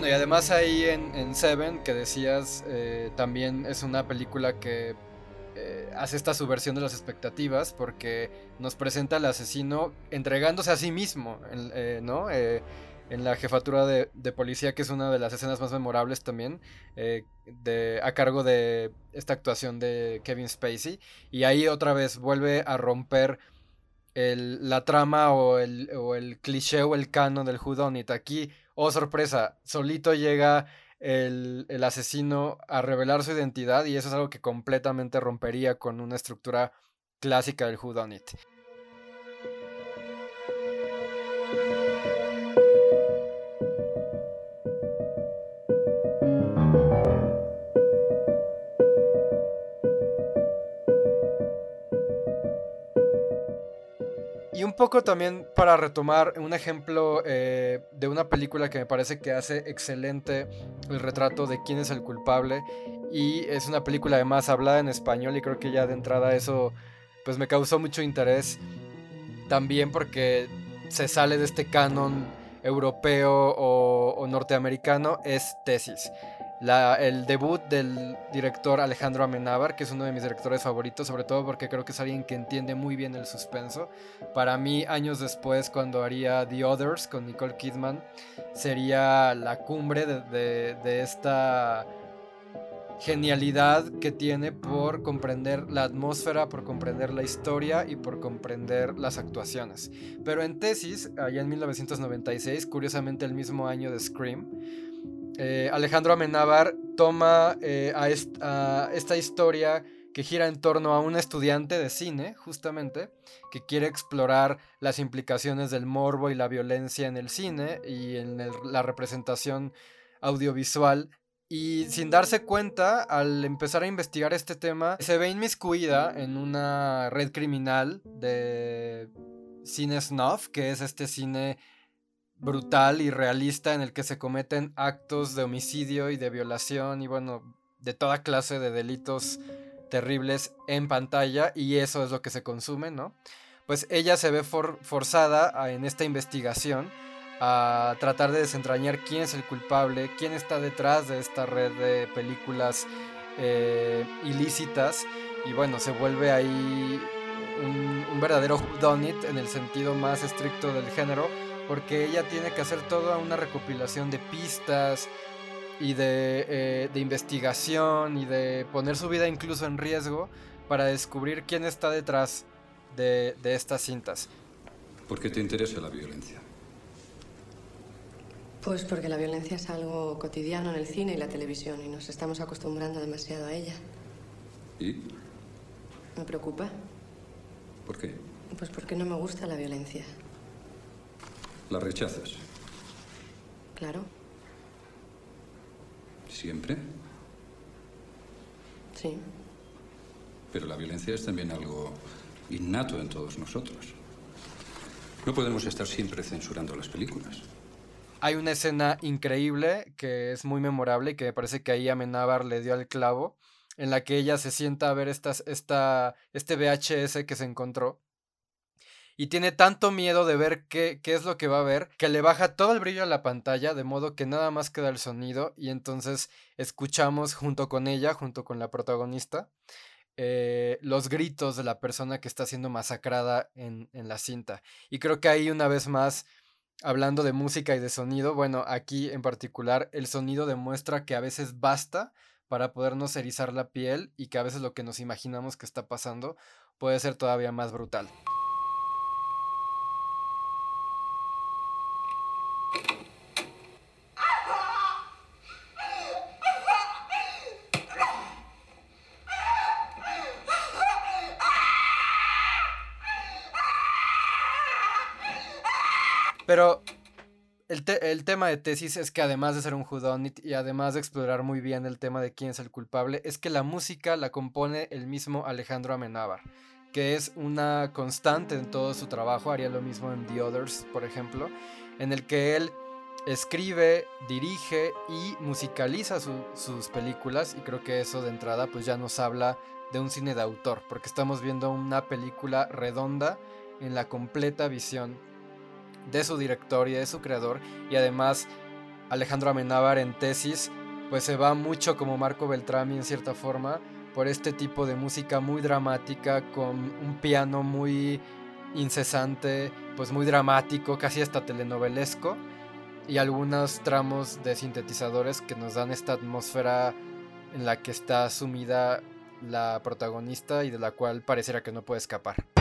Y además ahí en, Seven, que decías, eh, también es una película que eh, hace esta subversión de las expectativas porque nos presenta al asesino entregándose a sí mismo, eh, ¿no? en la jefatura de, policía, que es una de las escenas más memorables también, a cargo de esta actuación de Kevin Spacey. Y ahí otra vez vuelve a romper la trama o el, o el cliché o el canon del Whodunit. Aquí oh sorpresa, solito llega el, asesino a revelar su identidad y eso es algo que completamente rompería con una estructura clásica del Whodunit. Un poco también para retomar un ejemplo eh, de una película que me parece que hace excelente el retrato de quién es el culpable. Y es una película además hablada en español y creo que ya de entrada eso pues me causó mucho interés. También porque se sale de este canon europeo o, o norteamericano es Tesis el debut del director Alejandro Amenábar, que es uno de mis directores favoritos, sobre todo porque creo que es alguien que entiende muy bien el suspenso. Para mí, años después, cuando haría The Others con Nicole Kidman, sería la cumbre de, esta genialidad que tiene por comprender la atmósfera, por comprender la historia y por comprender las actuaciones. Pero en tesis, allá en 1996, curiosamente el mismo año de Scream, eh, Alejandro Amenábar toma eh, a, esta, historia que gira en torno a un estudiante de cine, justamente, que quiere explorar las implicaciones del morbo y la violencia en el cine y en la representación audiovisual. Y sin darse cuenta, al empezar a investigar este tema, se ve inmiscuida en una red criminal de cine snuff, que es este cine brutal y realista en el que se cometen actos de homicidio y de violación y bueno, de toda clase de delitos terribles en pantalla y eso es lo que se consume, ¿no? Pues ella se ve forzada en esta investigación a tratar de desentrañar quién es el culpable, quién está detrás de esta red de películas eh, ilícitas y bueno, se vuelve ahí un, un verdadero whodunit en el sentido más estricto del género porque ella tiene que hacer toda una recopilación de pistas, y eh, de, investigación y de poner su vida incluso en riesgo para descubrir quién está detrás de, de estas cintas. ¿Por qué te interesa la violencia? Pues porque la violencia es algo cotidiano en el cine y la televisión y nos estamos acostumbrando demasiado a ella. ¿Y? Me preocupa. ¿Por qué? Pues porque no me gusta la violencia. ¿La rechazas? Claro. ¿Siempre? Sí. Pero la violencia es también algo innato en todos nosotros. No podemos estar siempre censurando las películas. Hay una escena increíble que es muy memorable y que me parece que ahí Amenábar le dio al clavo, en la que ella se sienta a ver estas, esta, este VHS que se encontró y tiene tanto miedo de ver qué, es lo que va a ver que le baja todo el brillo a la pantalla de modo que nada más queda el sonido y entonces escuchamos junto con ella, junto con la protagonista, eh, los gritos de la persona que está siendo masacrada en, en la cinta. Y creo que ahí una vez más, hablando de música y de sonido, bueno, aquí en particular el sonido demuestra que a veces basta para podernos erizar la piel y que a veces lo que nos imaginamos que está pasando puede ser todavía más brutal. Pero el, tema de tesis es que además de ser un whodunit y además de explorar muy bien el tema de quién es el culpable, es que la música la compone el mismo Alejandro Amenábar, que es una constante en todo su trabajo, haría lo mismo en The Others, por ejemplo, en el que él escribe, dirige y musicaliza sus películas y creo que eso de entrada pues ya nos habla de un cine de autor, porque estamos viendo una película redonda en la completa visión de su director y de su creador. Y además Alejandro Amenábar en tesis, pues se va mucho como Marco Beltrami en cierta forma por este tipo de música muy dramática con un piano muy incesante, pues muy dramático, casi hasta telenovelesco y algunos tramos de sintetizadores que nos dan esta atmósfera en la que está sumida la protagonista y de la cual pareciera que no puede escapar.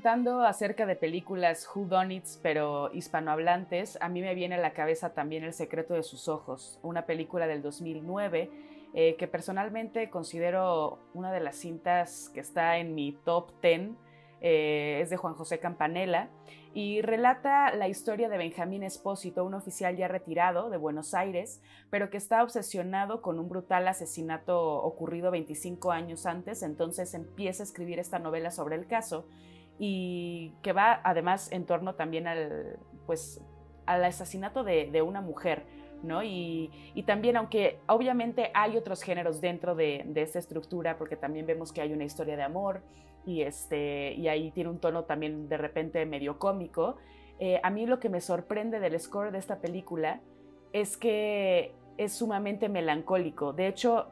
Comentando acerca de películas whodunits, pero hispanohablantes, a mí me viene a la cabeza también El secreto de sus ojos, una película del 2009 eh, que personalmente considero una de las cintas que está en mi top 10 eh, es de Juan José Campanella y relata la historia de Benjamín Espósito, un oficial ya retirado de Buenos Aires, pero que está obsesionado con un brutal asesinato ocurrido 25 años antes, entonces empieza a escribir esta novela sobre el caso y que va además en torno también al, pues, al asesinato de, una mujer. ¿no? Y, también, aunque obviamente hay otros géneros dentro de, de, esta estructura, porque también vemos que hay una historia de amor, y, este, y ahí tiene un tono también de repente medio cómico. Eh, a mí lo que me sorprende del score de esta película es que es sumamente melancólico. De hecho,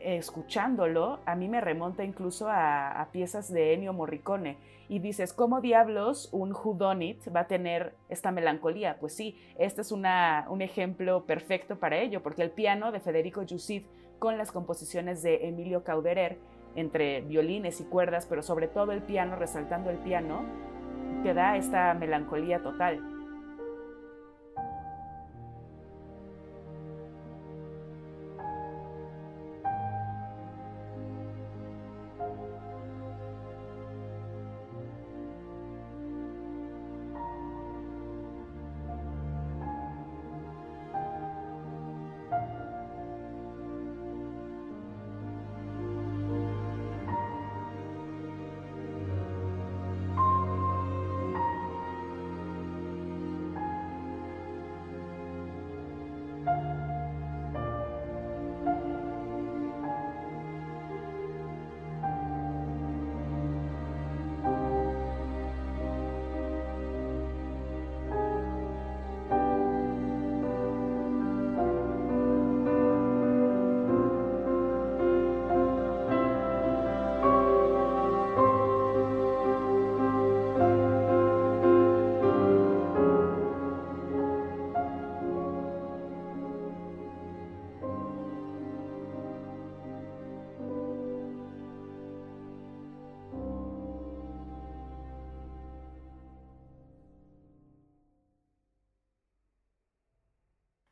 escuchándolo, a mí me remonta incluso a, piezas de Ennio Morricone. Y dices, ¿cómo diablos un Whodunit va a tener esta melancolía? Pues sí, este es una, un ejemplo perfecto para ello, porque el piano de Federico Yusid con las composiciones de Emilio Cauderer entre violines y cuerdas, pero sobre todo el piano, resaltando el piano, te da esta melancolía total.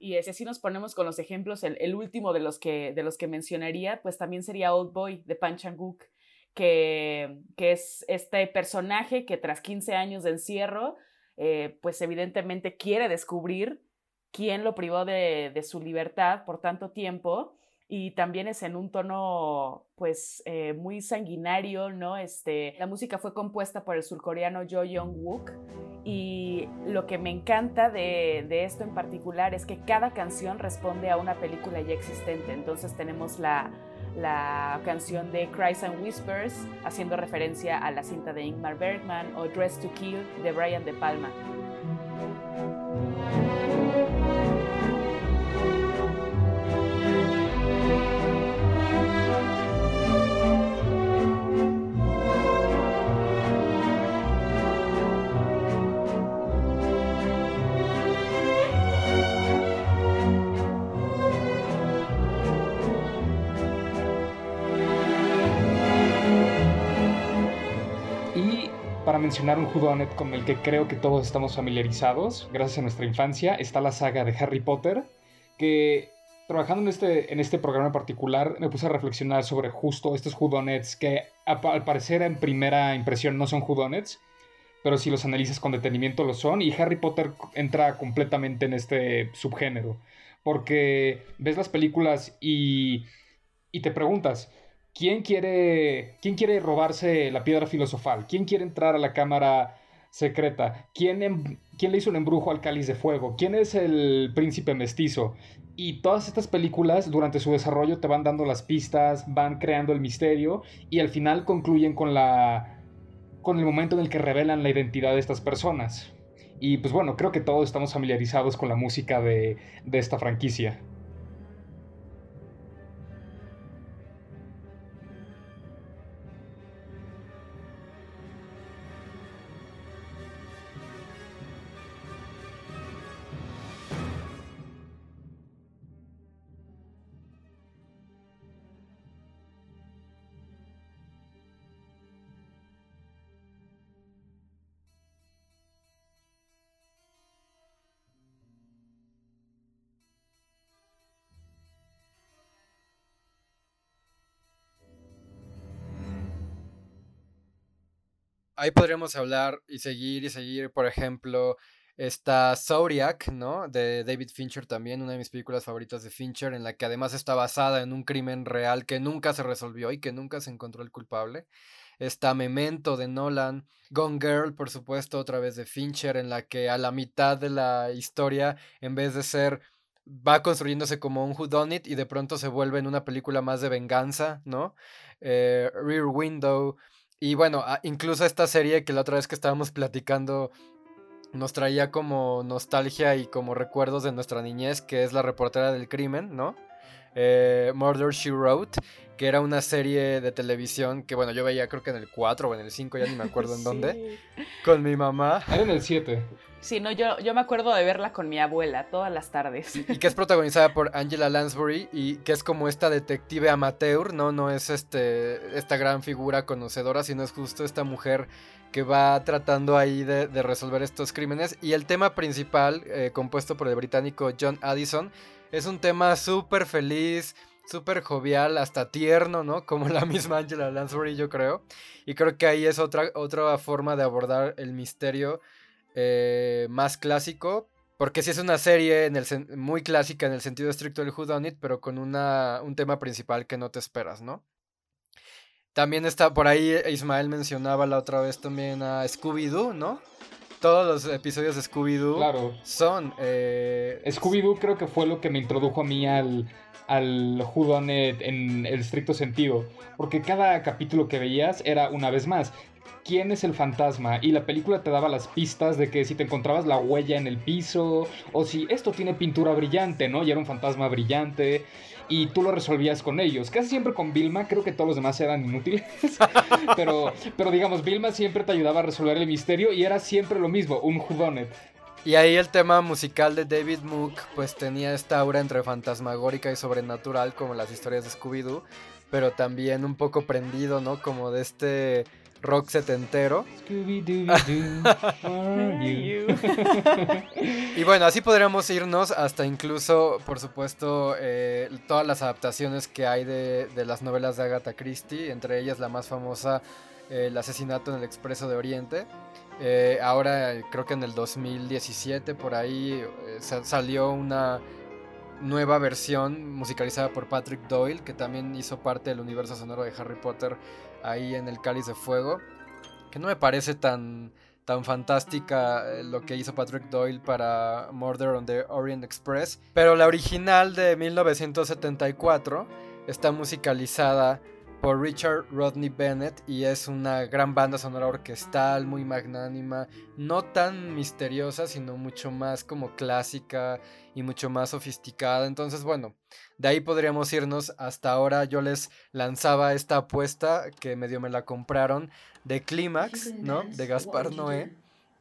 Y si así nos ponemos con los ejemplos, el, último de los, que, de los que mencionaría, pues también sería Old Boy de Pan Chang-wook, que, que, es este personaje que tras 15 años de encierro, eh, pues evidentemente quiere descubrir quién lo privó de, de, su libertad por tanto tiempo y también es en un tono pues eh, muy sanguinario, ¿no? Este, la música fue compuesta por el surcoreano Jo Young-wook lo que me encanta de, esto en particular es que cada canción responde a una película ya existente. Entonces tenemos la, la canción de Cries and Whispers, haciendo referencia a la cinta de Ingmar Bergman, o Dress to Kill de Brian De Palma. Mencionar un Whodunit con el que creo que todos estamos familiarizados, gracias a nuestra infancia, está la saga de Harry Potter, que trabajando en este, en este programa en particular me puse a reflexionar sobre justo estos Whodunits que al parecer en primera impresión no son Whodunits, pero si los analizas con detenimiento lo son, y Harry Potter entra completamente en este subgénero, porque ves las películas y, y te preguntas, ¿Quién quiere, ¿Quién quiere robarse la piedra filosofal? ¿Quién quiere entrar a la cámara secreta? ¿Quién, em, ¿Quién le hizo un embrujo al cáliz de fuego? ¿Quién es el príncipe mestizo? Y todas estas películas durante su desarrollo te van dando las pistas, van creando el misterio y al final concluyen con la con el momento en el que revelan la identidad de estas personas. Y pues bueno, creo que todos estamos familiarizados con la música de, de esta franquicia. Ahí podríamos hablar y seguir y seguir, por ejemplo, está Zodiac, ¿no? De David Fincher también, una de mis películas favoritas de Fincher, en la que además está basada en un crimen real que nunca se resolvió y que nunca se encontró el culpable. Está Memento de Nolan, Gone Girl, por supuesto, otra vez de Fincher, en la que a la mitad de la historia, en vez de ser va construyéndose como un whodunit y de pronto se vuelve en una película más de venganza, ¿no? Eh, Rear Window. Y bueno, incluso esta serie que la otra vez que estábamos platicando nos traía como nostalgia y como recuerdos de nuestra niñez, que es la reportera del crimen, ¿no? Eh, Murder She Wrote, que era una serie de televisión que, bueno, yo veía creo que en el 4 o en el 5, ya ni me acuerdo en dónde, *laughs* con mi mamá. Era en el 7. Sí, no, yo, yo me acuerdo de verla con mi abuela todas las tardes. Y, que es protagonizada por Angela Lansbury y que es como esta detective amateur, ¿no? No es este, esta gran figura conocedora, sino es justo esta mujer que va tratando ahí de, resolver estos crímenes. Y el tema principal, eh, compuesto por el británico John Addison, es un tema súper feliz, súper jovial, hasta tierno, ¿no? *laughs* Como la misma Angela Lansbury, yo creo. Y creo que ahí es otra, otra forma de abordar el misterio eh, más clásico. Porque sí es una serie en el muy clásica en el sentido estricto del Whodunit, pero con una, un tema principal que no te esperas, ¿no? También está por ahí, Ismael mencionaba la otra vez también a Scooby-Doo, ¿no? Todos los episodios de Scooby-Doo claro. son... Eh, Scooby-Doo creo que fue lo que me introdujo a mí al, al en el estricto sentido. Porque cada capítulo que veías era una vez más quién es el fantasma y la película te daba las pistas de que si te encontrabas la huella en el piso o si esto tiene pintura brillante, ¿no? Y era un fantasma brillante y tú lo resolvías con ellos. Casi siempre con Vilma, creo que todos los demás eran inútiles, *laughs* pero, pero digamos, Vilma siempre te ayudaba a resolver el misterio y era siempre lo mismo, un whodunit. Y ahí el tema musical de David Mook pues tenía esta aura entre fantasmagórica y sobrenatural como las historias de Scooby-Doo, pero también un poco prendido, ¿no? Como de este rock setentero. *laughs* y bueno, así podríamos irnos hasta incluso, por supuesto, eh, todas las adaptaciones que hay de, las novelas de Agatha Christie, entre ellas la más famosa, eh, El asesinato en el Expreso de Oriente. Eh, ahora creo que en el 2017 por ahí salió una nueva versión musicalizada por Patrick Doyle, que también hizo parte del universo sonoro de Harry Potter ahí en el Cáliz de Fuego, que no me parece tan, tan fantástica eh, lo que hizo Patrick Doyle para Murder on the Orient Express, pero la original de 1974 está musicalizada por Richard Rodney Bennett y es una gran banda sonora orquestal, muy magnánima, no tan misteriosa, sino mucho más como clásica y mucho más sofisticada. Entonces, bueno, de ahí podríamos irnos. Hasta ahora yo les lanzaba esta apuesta que medio me la compraron de Clímax, ¿no? De Gaspar Noé.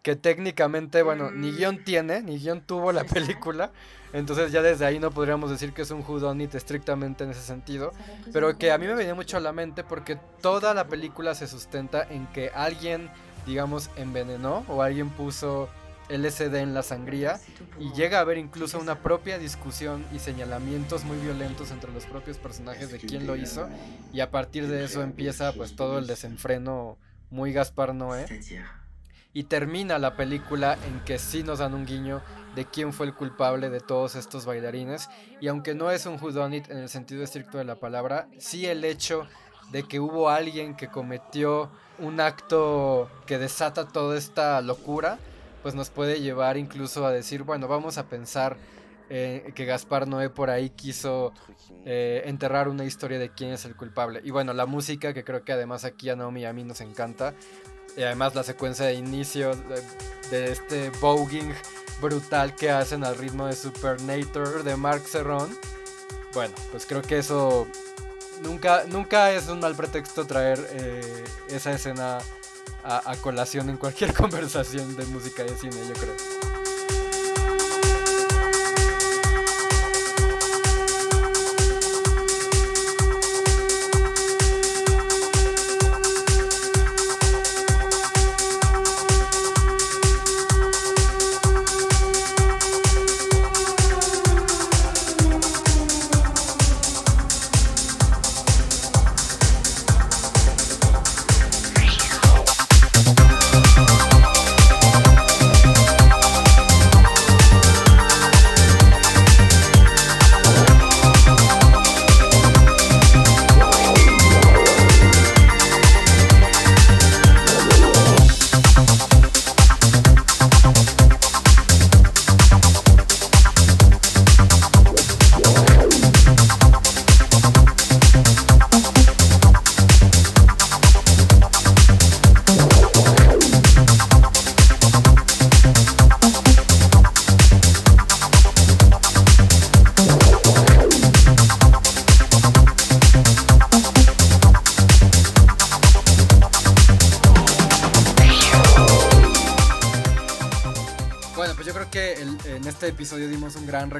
Que técnicamente, bueno, ni guion tiene, ni guion tuvo la película. Entonces ya desde ahí no podríamos decir que es un whodunit estrictamente en ese sentido. Pero que a mí me venía mucho a la mente porque toda la película se sustenta en que alguien, digamos, envenenó o alguien puso LSD en la sangría y llega a haber incluso una propia discusión y señalamientos muy violentos entre los propios personajes de quién lo hizo. Y a partir de eso empieza pues todo el desenfreno muy Gaspar Noé y termina la película en que sí nos dan un guiño de quién fue el culpable de todos estos bailarines. Y aunque no es un whodunit en el sentido estricto de la palabra, sí el hecho de que hubo alguien que cometió un acto que desata toda esta locura pues nos puede llevar incluso a decir, bueno, vamos a pensar eh, que Gaspar Noé por ahí quiso eh, enterrar una historia de quién es el culpable. Y bueno, la música, que creo que además aquí a Naomi y a mí nos encanta. Y además la secuencia de inicio de, este voguing brutal que hacen al ritmo de Supernator de Mark Serrón. Bueno, pues creo que eso nunca, nunca es un mal pretexto traer eh, esa escena a, colación en cualquier *laughs* conversación de música de cine, yo creo.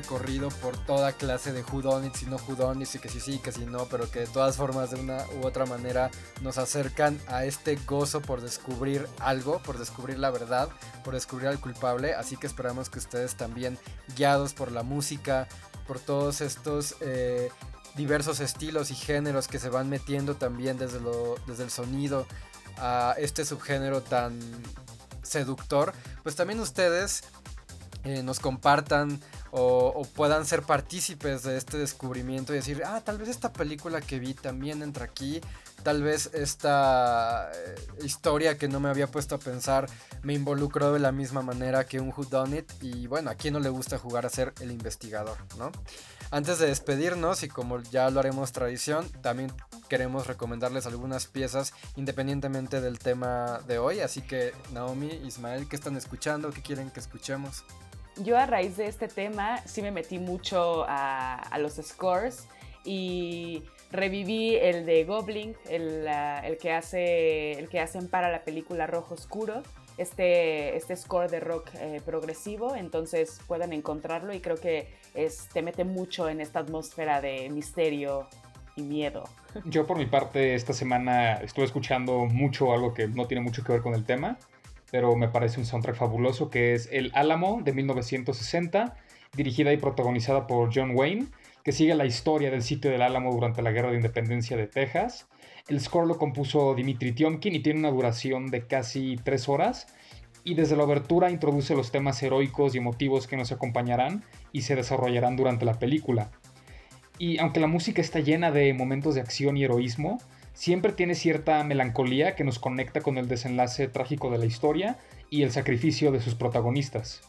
Recorrido por toda clase de whodunits y no whodunits y que sí sí, que sí no, pero que de todas formas de una u otra manera nos acercan a este gozo por descubrir algo, por descubrir la verdad, por descubrir al culpable. Así que esperamos que ustedes también, guiados por la música, por todos estos eh, diversos estilos y géneros que se van metiendo también desde, lo, desde el sonido a este subgénero tan seductor, pues también ustedes eh, nos compartan o, puedan ser partícipes de este descubrimiento y decir, ah, tal vez esta película que vi también entra aquí, tal vez esta eh, historia que no me había puesto a pensar me involucró de la misma manera que un Who It y bueno, a quién no le gusta jugar a ser el investigador, ¿no? Antes de despedirnos y como ya lo haremos tradición, también queremos recomendarles algunas piezas independientemente del tema de hoy. Así que Naomi, Ismael, ¿qué están escuchando? ¿Qué quieren que escuchemos? Yo a raíz de este tema sí me metí mucho a, los scores y reviví el de Goblin, el, que hace, el que hacen para la película Rojo Oscuro este, este score de rock eh, progresivo, entonces pueden encontrarlo y creo que es, te mete mucho en esta atmósfera de misterio y miedo. Yo por mi parte esta semana estuve escuchando mucho algo que no tiene mucho que ver con el tema, pero me parece un soundtrack fabuloso que es El Álamo de 1960, dirigida y protagonizada por John Wayne, que sigue la historia del sitio del Álamo durante la Guerra de Independencia de Texas. El score lo compuso Dimitri Tiomkin y tiene una duración de casi tres horas. Y desde la obertura introduce los temas heroicos y emotivos que nos acompañarán y se desarrollarán durante la película. Y aunque la música está llena de momentos de acción y heroísmo, siempre tiene cierta melancolía que nos conecta con el desenlace trágico de la historia y el sacrificio de sus protagonistas.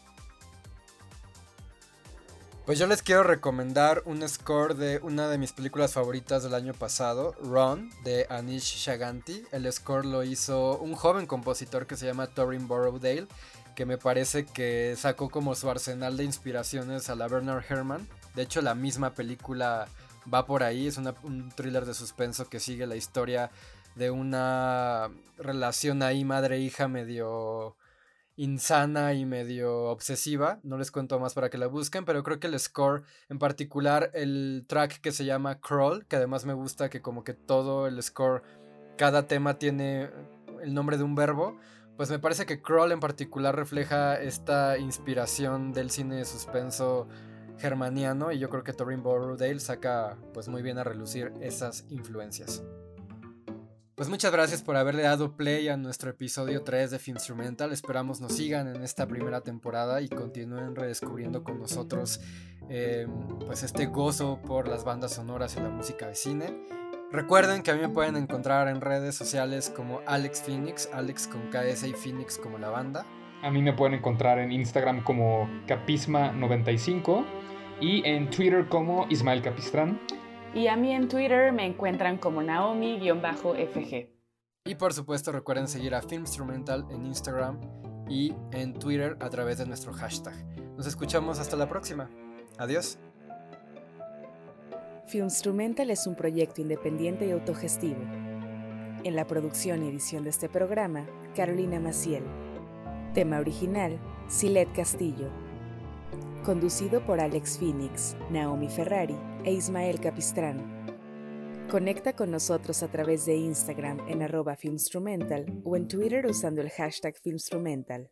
Pues yo les quiero recomendar un score de una de mis películas favoritas del año pasado, Run, de Anish Shaganti. El score lo hizo un joven compositor que se llama Torin Borrowdale, que me parece que sacó como su arsenal de inspiraciones a la Bernard Herrmann. De hecho, la misma película va por ahí, es un thriller de suspenso que sigue la historia de una relación ahí madre-hija medio insana y medio obsesiva. No les cuento más para que la busquen, pero creo que el score, en particular el track que se llama Crawl, que además me gusta que como que todo el score, cada tema tiene el nombre de un verbo. Pues me parece que Crawl en particular refleja esta inspiración del cine de suspenso germaniano y yo creo que Torin Borrowdale saca pues muy bien a relucir esas influencias. Pues muchas gracias por haberle dado play a nuestro episodio 3 de Instrumental. Esperamos nos sigan en esta primera temporada y continúen redescubriendo con nosotros em, pues este gozo por las bandas sonoras y la música de cine. Recuerden que a mí me pueden encontrar en redes sociales como Alex Phoenix, Alex con KS y Phoenix como la banda. A mí me pueden encontrar en Instagram como Capisma95 y en Twitter como Ismael Capistrán. Y a mí en Twitter me encuentran como Naomi-FG. Y por supuesto recuerden seguir a Filmstrumental en Instagram y en Twitter a través de nuestro hashtag. Nos escuchamos hasta la próxima. Adiós. Filmstrumental es un proyecto independiente y autogestivo. En la producción y edición de este programa, Carolina Maciel. Tema original, Silet Castillo. Conducido por Alex Phoenix, Naomi Ferrari e Ismael Capistrán. Conecta con nosotros a través de Instagram en arroba Filmstrumental o en Twitter usando el hashtag Filmstrumental.